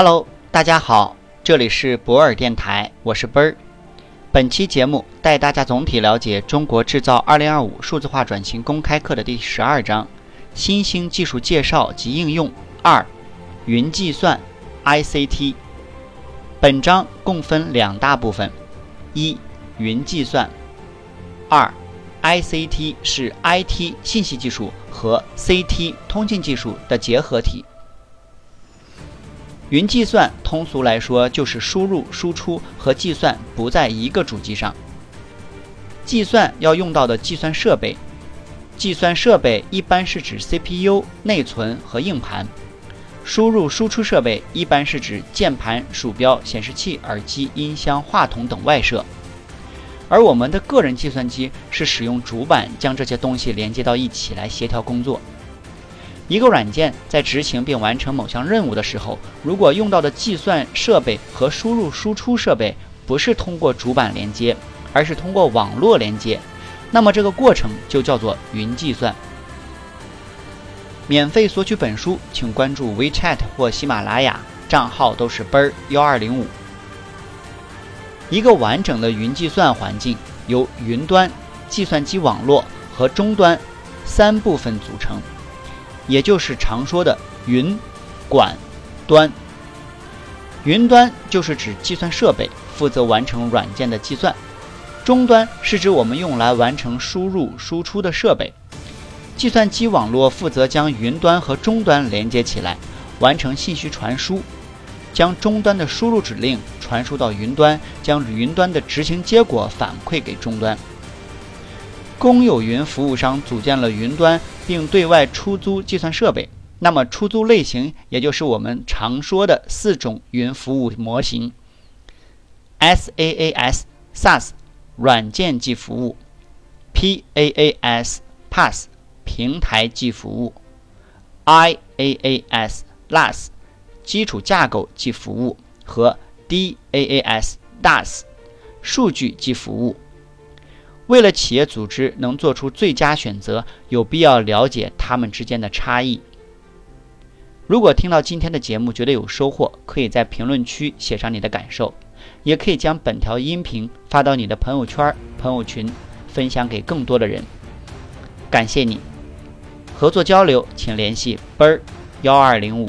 Hello，大家好，这里是博尔电台，我是奔儿。本期节目带大家总体了解《中国制造2025数字化转型公开课》的第十二章：新兴技术介绍及应用二，云计算 ICT。本章共分两大部分：一、云计算；二、ICT 是 IT 信息技术和 CT 通信技术的结合体。云计算通俗来说就是输入、输出和计算不在一个主机上。计算要用到的计算设备，计算设备一般是指 CPU、内存和硬盘；输入、输出设备一般是指键盘、鼠标、显示器、耳机、音箱、话筒等外设。而我们的个人计算机是使用主板将这些东西连接到一起来协调工作。一个软件在执行并完成某项任务的时候，如果用到的计算设备和输入输出设备不是通过主板连接，而是通过网络连接，那么这个过程就叫做云计算。免费索取本书，请关注 WeChat 或喜马拉雅，账号都是奔儿幺二零五。一个完整的云计算环境由云端、计算机网络和终端三部分组成。也就是常说的云、管、端。云端就是指计算设备，负责完成软件的计算；终端是指我们用来完成输入、输出的设备。计算机网络负责将云端和终端连接起来，完成信息传输，将终端的输入指令传输到云端，将云端的执行结果反馈给终端。公有云服务商组建了云端，并对外出租计算设备。那么，出租类型也就是我们常说的四种云服务模型：SaaS SaaS 软件即服务，PaaS PaaS 平台即服务，IaaS LaaS 基础架构即服务和 DaaS DaaS 数据即服务。为了企业组织能做出最佳选择，有必要了解他们之间的差异。如果听到今天的节目觉得有收获，可以在评论区写上你的感受，也可以将本条音频发到你的朋友圈、朋友群，分享给更多的人。感谢你，合作交流请联系奔儿幺二零五。